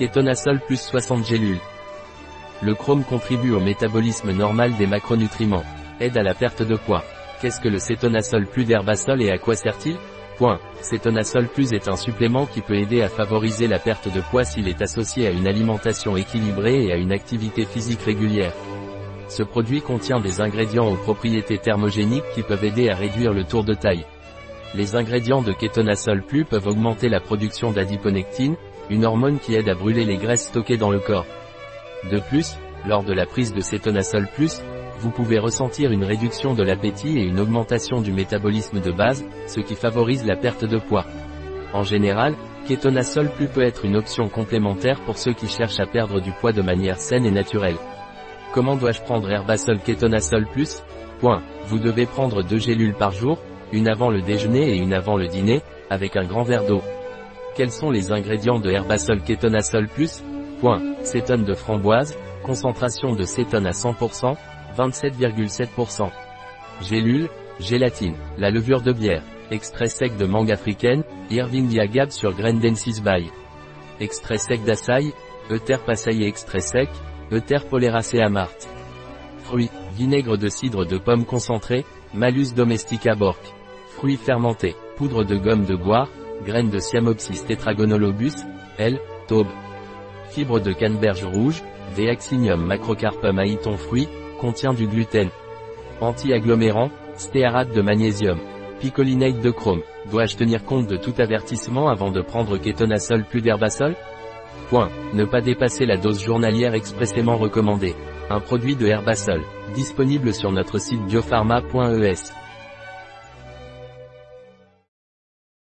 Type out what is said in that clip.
Kétonasol plus 60 gélules. Le chrome contribue au métabolisme normal des macronutriments. Aide à la perte de poids. Qu'est-ce que le cétonasol plus d'herbasol et à quoi sert-il? Point. Cétonasol plus est un supplément qui peut aider à favoriser la perte de poids s'il est associé à une alimentation équilibrée et à une activité physique régulière. Ce produit contient des ingrédients aux propriétés thermogéniques qui peuvent aider à réduire le tour de taille. Les ingrédients de kétonasol plus peuvent augmenter la production d'adiponectine, une hormone qui aide à brûler les graisses stockées dans le corps. De plus, lors de la prise de cétonasol plus, vous pouvez ressentir une réduction de l'appétit et une augmentation du métabolisme de base, ce qui favorise la perte de poids. En général, kétonasol plus peut être une option complémentaire pour ceux qui cherchent à perdre du poids de manière saine et naturelle. Comment dois-je prendre Herbasol Kétonasol Plus? Point. Vous devez prendre deux gélules par jour, une avant le déjeuner et une avant le dîner, avec un grand verre d'eau. Quels sont les ingrédients de Herbasol Kétonasol Plus? Point. Cétone de framboise, concentration de cétone à 100%, 27,7%. Gélule, gélatine, la levure de bière, extrait sec de mangue africaine, Irving Gab sur Densis by. Extrait sec d'açaï, Euter passaillé extrait sec, Euter poleracea mart. Fruits, vinaigre de cidre de pomme concentré, Malus domestica bork. Fruits fermentés, poudre de gomme de goire, graines de Siamopsis tetragonolobus, L, taube. Fibre de canneberge rouge, Deaxinium macrocarpum aïton fruit, contient du gluten. Anti-agglomérant, stéarate de magnésium. Picolinate de chrome. Dois-je tenir compte de tout avertissement avant de prendre kétonasol plus d'herbasol? Point. Ne pas dépasser la dose journalière expressément recommandée. Un produit de Herbasol. Disponible sur notre site biopharma.es.